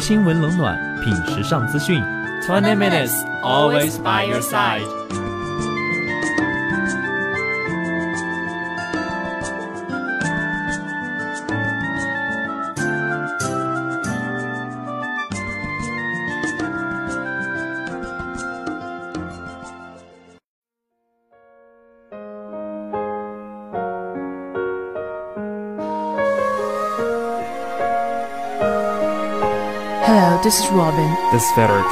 新闻冷暖，品时尚资讯。Twenty minutes, always by your side. Hello, this is Robin. This is Frederick.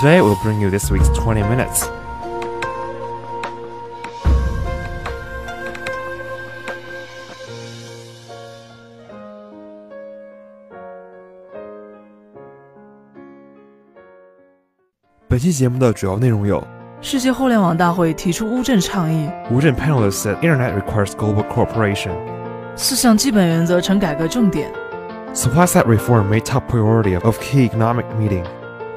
Today we'll bring you this week's 20 minutes. Internet 世界互联网大会提出乌镇倡议。乌镇 panelists said internet requires global cooperation. 四项基本原则成改革重点。 Supply side reform made top priority of key economic meeting.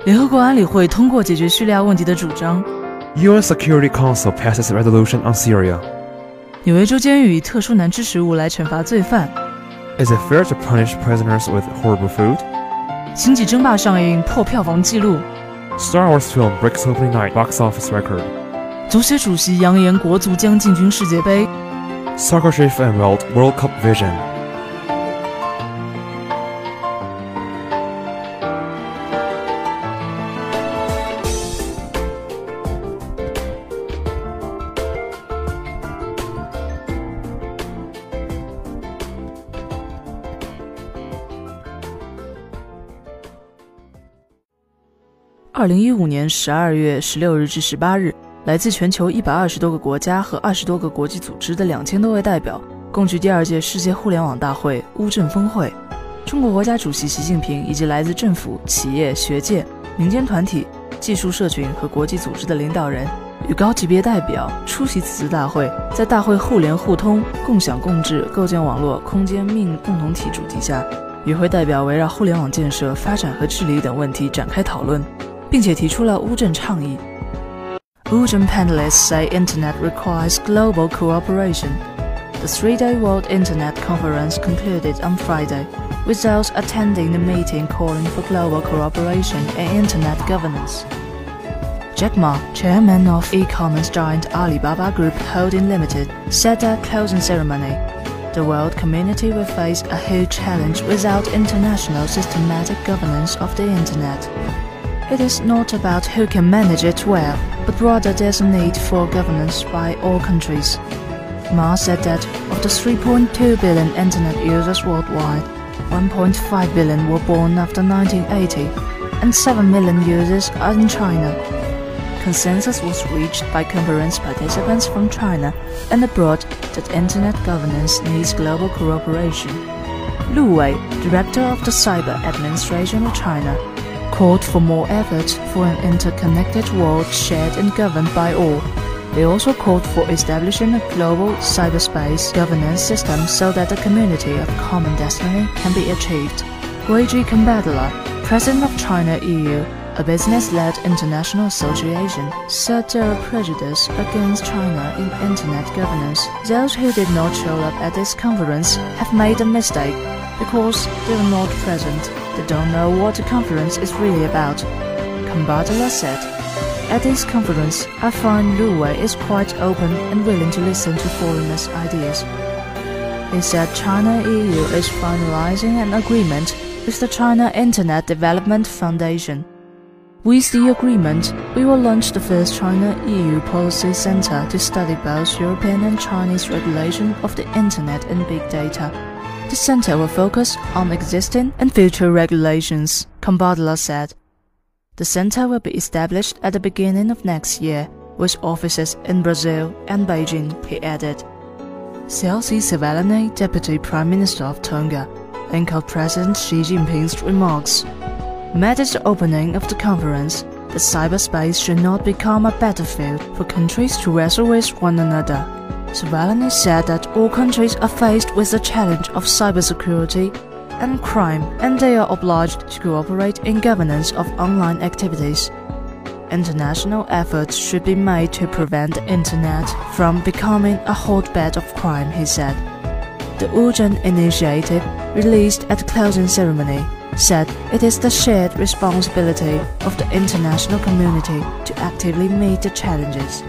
联合国安理会通过解决叙利亚问题的主张。 UN Security Council passes resolution on Syria. 纽约州监狱以特殊难吃食物来惩罚罪犯。 Is it fair to punish prisoners with horrible food? 星际争霸上映破票房纪录。 Star Wars film breaks opening night box office record. 足协主席扬言国足将进军世界杯。 Soccer chief unveiled World Cup vision. 二零一五年十二月十六日至十八日，来自全球一百二十多个国家和二十多个国际组织的两千多位代表，共聚第二届世界互联网大会乌镇峰会。中国国家主席习近平以及来自政府、企业、学界、民间团体、技术社群和国际组织的领导人与高级别代表出席此次大会。在大会互联互通、共享共治、构建网络空间命运共同体主题下，与会代表围绕互联网建设、发展和治理等问题展开讨论。并且提出了乌镇倡议。Wuzhen panelists say internet requires global cooperation. The three-day World Internet Conference concluded on Friday, with those attending the meeting calling for global cooperation in internet governance. Jack Ma, chairman of e-commerce giant Alibaba Group Holding Limited, said at closing ceremony, the world community will face a huge challenge without international systematic governance of the internet. It is not about who can manage it well, but rather there's a need for governance by all countries. Ma said that of the 3.2 billion internet users worldwide, 1.5 billion were born after 1980, and 7 million users are in China. Consensus was reached by conference participants from China and abroad that internet governance needs global cooperation. Lu Wei, director of the Cyber Administration of China, called for more efforts for an interconnected world shared and governed by all. They also called for establishing a global cyberspace governance system so that a community of common destiny can be achieved. Luigi Gambardella, president of China EU, a business-led international association, said there are prejudice against China in internet governance. Those who did not show up at this conference have made a mistake because they were not present. They don't know what the conference is really about. Gambardella said. At this conference, I find Lu Wei is quite open and willing to listen to foreigners' ideas. He said China EU is finalizing an agreement with the China Internet Development Foundation. With the agreement, we will launch the first China EU Policy Center to study both European and Chinese regulation of the Internet and big data. The center will focus on existing and future regulations, Gambardella said. The center will be established at the beginning of next year, with offices in Brussels and Beijing, he added. Siaosi Sovaleni, Deputy Prime Minister of Tonga, echoed President Xi Jinping's remarks. Met at the opening of the conference, the cyberspace should not become a battlefield for countries to wrestle with one another. Sovaleni said that all countries are faced with the challenge of cybersecurity and crime, and they are obliged to cooperate in governance of online activities. International efforts should be made to prevent the internet from becoming a hotbed of crime, he said. The Wuzhen initiative, released at the closing ceremony, said it is the shared responsibility of the international community to actively meet the challenges.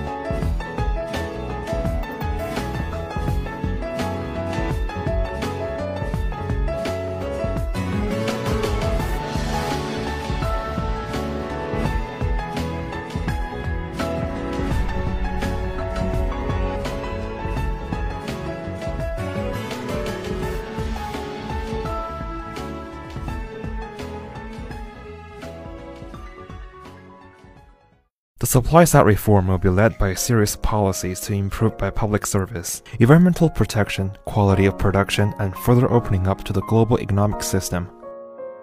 The supply side reform will be led by serious policies to improve by public service, environmental protection, quality of production, and further opening up to the global economic system.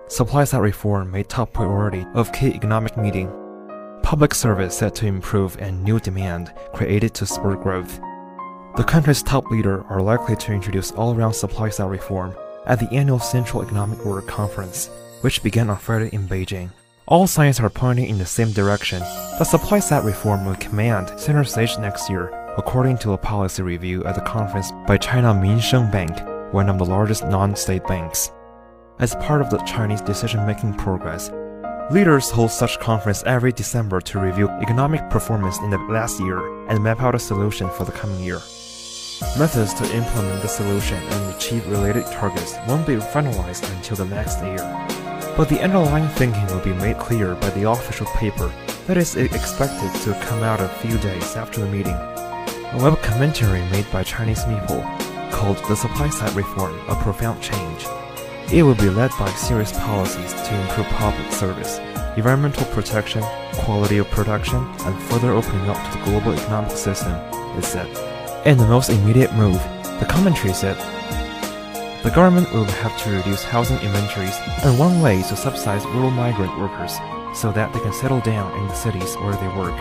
Supply side reform made top priority of key economic meeting. Public service set to improve and new demand created to spur growth. The country's top leader are likely to introduce all-around supply side reform at the annual Central Economic Work Conference, which began on Friday in Beijing. All signs are pointing in the same direction. The supply side reform will command center stage next year, according to a policy review at the conference by China Minsheng Bank, one of the largest non-state banks. As part of the Chinese decision-making progress, leaders hold such conference every December to review economic performance in the last year and map out a solution for the coming year. Methods to implement the solution and achieve related targets won't be finalized until the next year but the underlying thinking will be made clear by the official paper that is expected to come out a few days after the meeting. A web commentary made by Chinese people called The Supply Side Reform a Profound Change. It will be led by serious policies to improve public service, environmental protection, quality of production, and further opening up to the global economic system, it said. In the most immediate move, the commentary said the government will have to reduce housing inventories, and one way to subsidize rural migrant workers so that they can settle down in the cities where they work.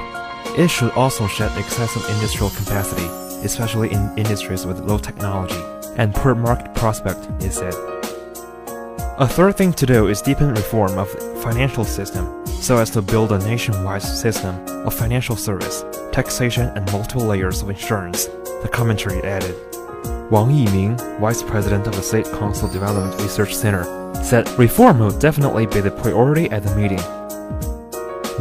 It should also shed excessive industrial capacity, especially in industries with low technology and poor market prospect, it said. A third thing to do is deepen reform of financial system so as to build a nationwide system of financial service, taxation and multiple layers of insurance, the commentary added. Wang Yiming, Vice President of the State Council Development Research Center, said reform will definitely be the priority at the meeting.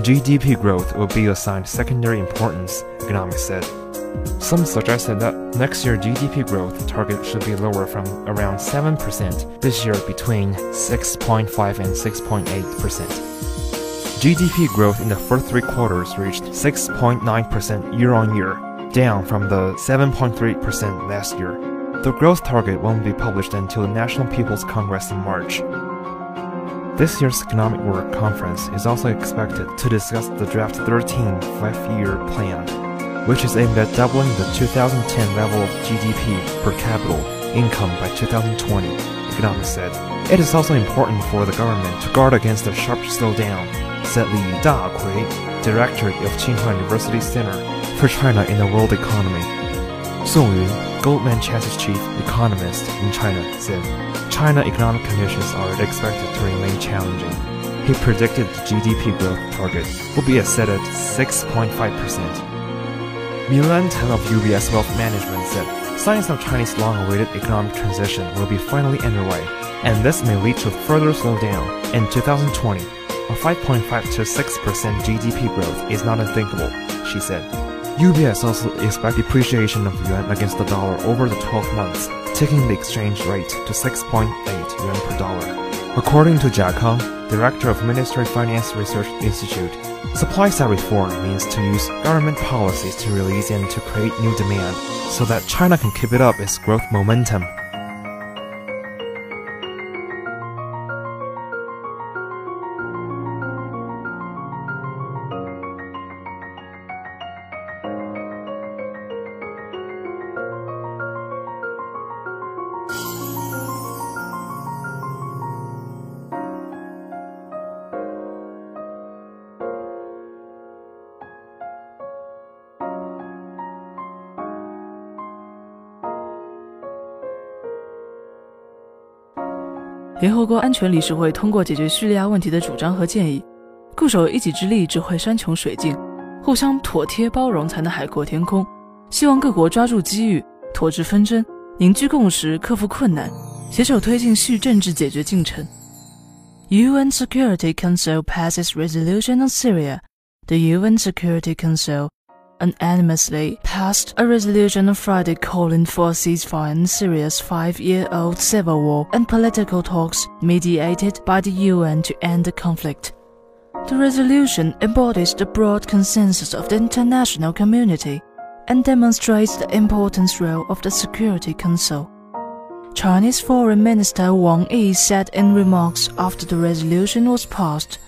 GDP growth will be assigned secondary importance, economists said. Some suggested that next year GDP growth target should be lower from around 7% this year between 6.5 and 6.8%. GDP growth in the first three quarters reached 6.9% year on year, down from the 7.3% last year. The growth target won't be published until the National People's Congress in March. This year's Economic Work Conference is also expected to discuss the Draft 13 five-year plan, which is aimed at doubling the 2010 level of GDP per capita income by 2020, economists said. It is also important for the government to guard against a sharp slowdown, said Li Daokui, director of Tsinghua University Center for China in the World Economy. Song Yun, Goldman Sachs chief economist in China said China economic conditions are expected to remain challenging. He predicted the GDP growth target will be set at 6.5%. Min Lan Tan of UBS Wealth Management said signs of Chinese long-awaited economic transition will be finally underway, and this may lead to further slowdown. In 2020, a 5.5 to 6% GDP growth is not unthinkable, she said. UBS also expects depreciation of yuan against the dollar over the 12 months, taking the exchange rate to 6.8 yuan per dollar. According to Jia Kang, director of Ministry Finance Research Institute, supply side reform means to use government policies to release and to create new demand so that China can keep it up its growth momentum. 联合国安全理事会通过解决叙利亚问题的主张和建议，固守一己之力只会山穷水尽，互相妥帖包容才能海阔天空。希望各国抓住机遇，妥治纷争，凝聚共识，克服困难，携手推进叙政治解决进程。UN Security Council passes resolution on Syria. The UN Security Council unanimously passed a resolution on Friday calling for a ceasefire in Syria's five-year-old civil war and political talks mediated by the UN to end the conflict. The resolution embodies the broad consensus of the international community and demonstrates the important role of the Security Council. Chinese Foreign Minister Wang Yi said in remarks after the resolution was passed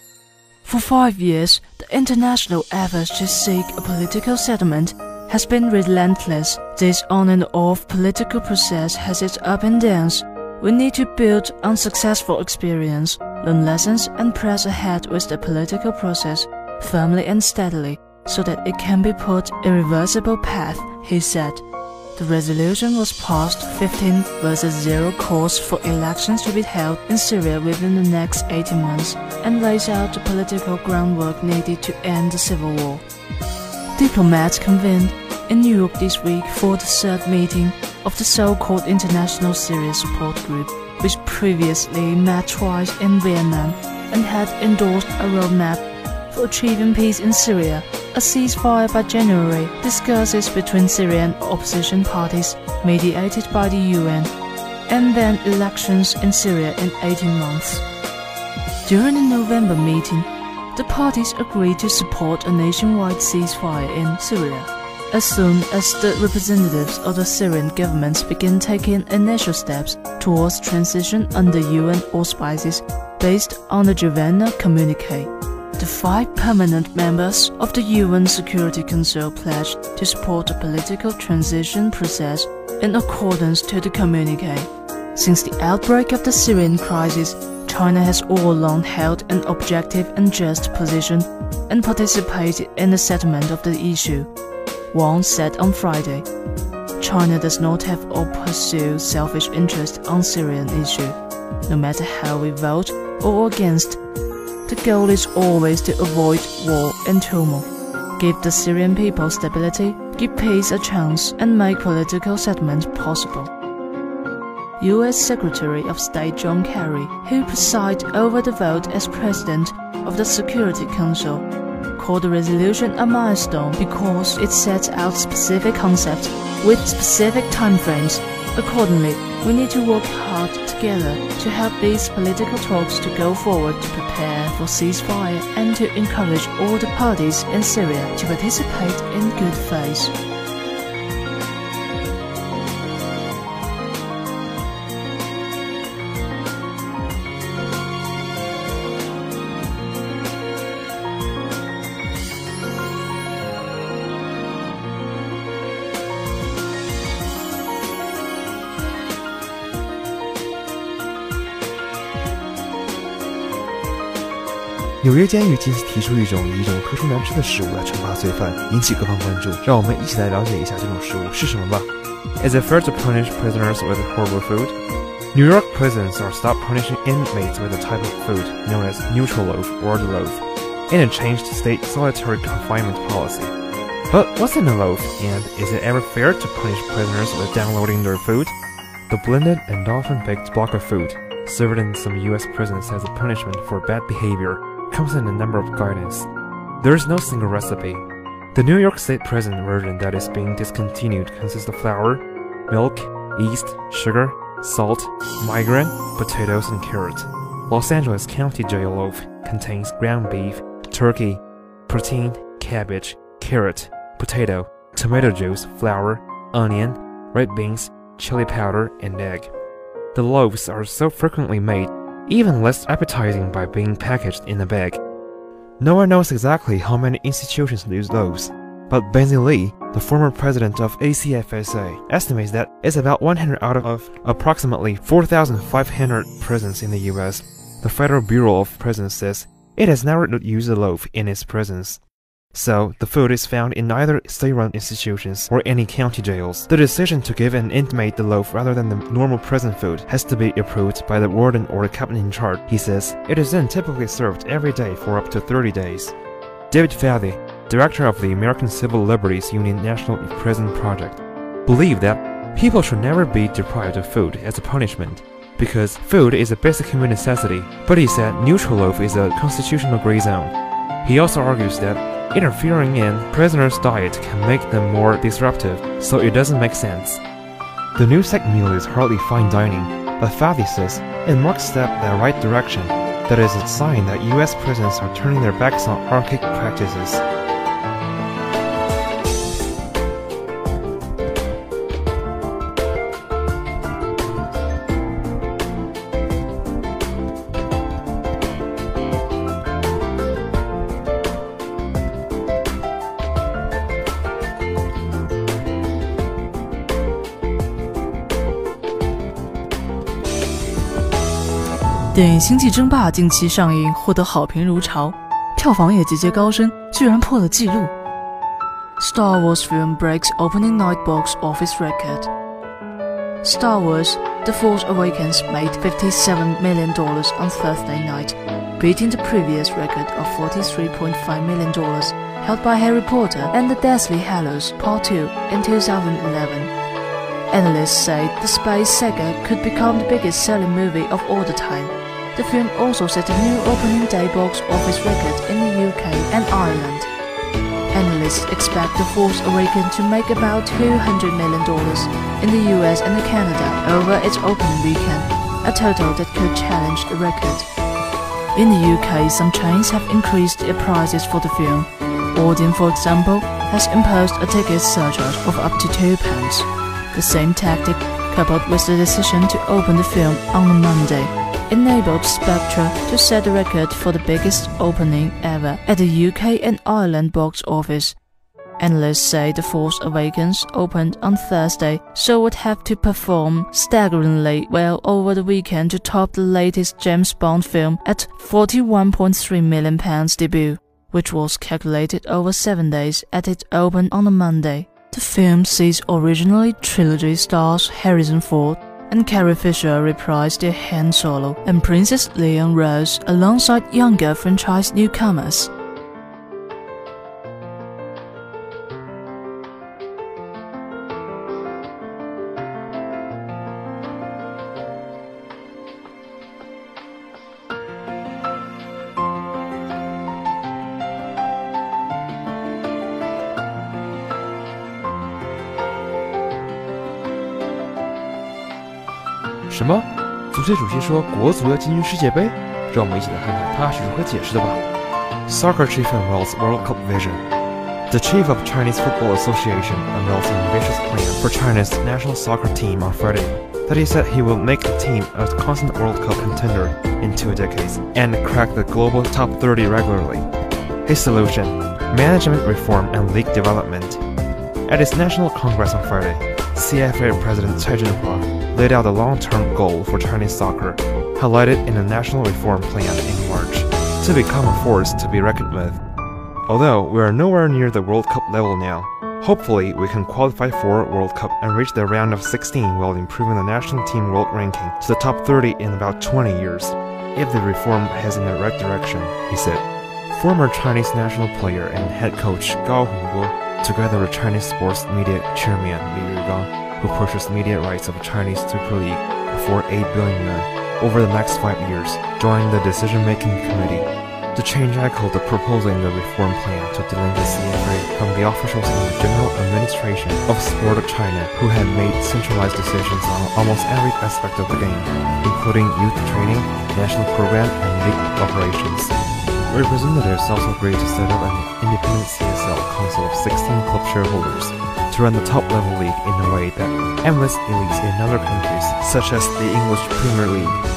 for five years, the international efforts to seek a political settlement has been relentless. This on and off political process has its up and downs. We need to build on successful experience, learn lessons, and press ahead with the political process firmly and steadily so that it can be put irreversible path, he said. The resolution was passed 15 versus 0 calls for elections to be held in Syria within the next 18 months and lays out the political groundwork needed to end the civil war. Diplomats convened in New York this week for the third meeting of the so-called International Syria Support Group, which previously met twice in Vienna and had endorsed a roadmap for achieving peace in Syria a ceasefire by January, discussions between Syrian opposition parties mediated by the UN, and then elections in Syria in 18 months. During the November meeting, the parties agreed to support a nationwide ceasefire in Syria. As soon as the representatives of the Syrian government begin taking initial steps towards transition under UN auspices based on the Geneva Communique the five permanent members of the UN Security Council pledged to support the political transition process in accordance to the communique. Since the outbreak of the Syrian crisis, China has all along held an objective and just position and participated in the settlement of the issue. Wang said on Friday, China does not have or pursue selfish interest on Syrian issue. No matter how we vote or against, the goal is always to avoid war and turmoil, give the Syrian people stability, give peace a chance, and make political settlement possible. U.S. Secretary of State John Kerry, who presided over the vote as President of the Security Council, called the resolution a milestone because it sets out specific concepts with specific timeframes. Accordingly, we need to work hard together to help these political talks to go forward to prepare for ceasefire and to encourage all the parties in Syria to participate in good faith. 纽约监狱近期提出一种以一种特殊难吃的食物来惩罚罪犯，引起各方关注。让我们一起来了解一下这种食物是什么吧。As a first to punish prisoners with horrible food, New York prisons are stop punishing inmates with a type of food known as nutraloaf or the loaf, in a changed state solitary confinement policy. But what's in a loaf, and is it ever fair to punish prisoners with downloading their food? The blended and often baked block of food served in some U.S. prisons as a punishment for bad behavior comes in a number of guidance. There is no single recipe. The New York State prison version that is being discontinued consists of flour, milk, yeast, sugar, salt, migraine, potatoes, and carrot. Los Angeles County Jail loaf contains ground beef, turkey, protein, cabbage, carrot, potato, tomato juice, flour, onion, red beans, chili powder, and egg. The loaves are so frequently made even less appetizing by being packaged in a bag. No one knows exactly how many institutions use those, but Benzie Lee, the former president of ACFSA, estimates that it's about 100 out of approximately 4,500 prisons in the US. The Federal Bureau of Prisons says it has never used a loaf in its prisons. So, the food is found in neither state-run institutions or any county jails. The decision to give an inmate the loaf rather than the normal prison food has to be approved by the warden or the captain in charge, he says. It is then typically served every day for up to 30 days. David Fathi, director of the American Civil Liberties Union National Prison Project, believed that people should never be deprived of food as a punishment. because food is a basic human necessity, but he said nutraloaf is a constitutional gray zone. He also argues that interfering in prisoners' diet can make them more disruptive, so it doesn't make sense. The new sect meal is hardly fine dining, but Fathi says it marks step in the right direction. That is a sign that US prisons are turning their backs on archaic practices. 电影《星际争霸》近期上映，获得好评如潮，票房也节节高升，居然破了纪录。Star Wars film breaks opening night box office record. Star Wars: The Force Awakens made $57 million on Thursday night, beating the previous record of $43.5 million held by Harry Potter and the Deathly Hallows Part 2 in 2011. Analysts say the space saga could become the biggest selling movie of all the time. The film also set a new opening day box office record in the UK and Ireland. Analysts expect The Force Awakens to make about $200 million in the US and Canada over its opening weekend, a total that could challenge the record. In the UK, some chains have increased their prices for the film. Odeon, for example, has imposed a ticket surcharge of up to £2. The same tactic, coupled with the decision to open the film on a Monday, enabled Spectre to set the record for the biggest opening ever at the UK and Ireland box office. Analysts say The Force Awakens opened on Thursday, so would have to perform staggeringly well over the weekend to top the latest James Bond film at £41.3 million debut, which was calculated over seven days at it opened on a Monday. The film sees originally trilogy stars Harrison Ford, and Carrie Fisher reprised their Han Solo and Princess Leia Rose alongside younger franchise newcomers. 什么？足协主席说国足要进军世界杯？让我们一起来看看他是如何解释的吧。Soccer chief unveils World Cup vision. The chief of Chinese Football Association unveils an ambitious plan for China's national soccer team on Friday. That he said he will make the team a constant World Cup contender in two decades and crack the global top 30 regularly. His solution management reform and league development. At his national congress on Friday, CFA President Cai Zhenhua laid out a long-term goal for Chinese soccer, highlighted in a national reform plan in March, to become a force to be reckoned with. Although we are nowhere near the World Cup level now, hopefully we can qualify for World Cup and reach the round of 16 while improving the national team world ranking to the top 30 in about 20 years, if the reform heads in the right direction, he said. Former Chinese national player and head coach Gao Hongbo, together with Chinese sports media chairman Li Yugang, who purchased media rights of the Chinese Super League for 8 billion yuan over the next five years, joined the decision-making committee. The change echoed the proposal in the reform plan to delink the CFA from the officials in the General Administration of Sport of China, who had made centralized decisions on almost every aspect of the game, including youth training, national program, and league operations. Representatives also agreed to set up an independent CSL council of 16 club shareholders to run the top level league in a way that emulates elites in other countries, such as the English Premier League.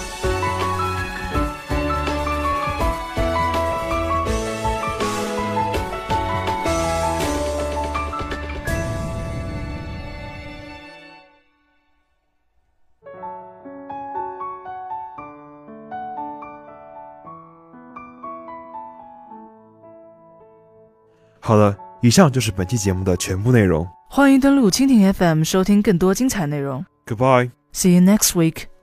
好了，以上就是本期节目的全部内容。欢迎登录蜻蜓 FM 收听更多精彩内容。Goodbye. See you next week.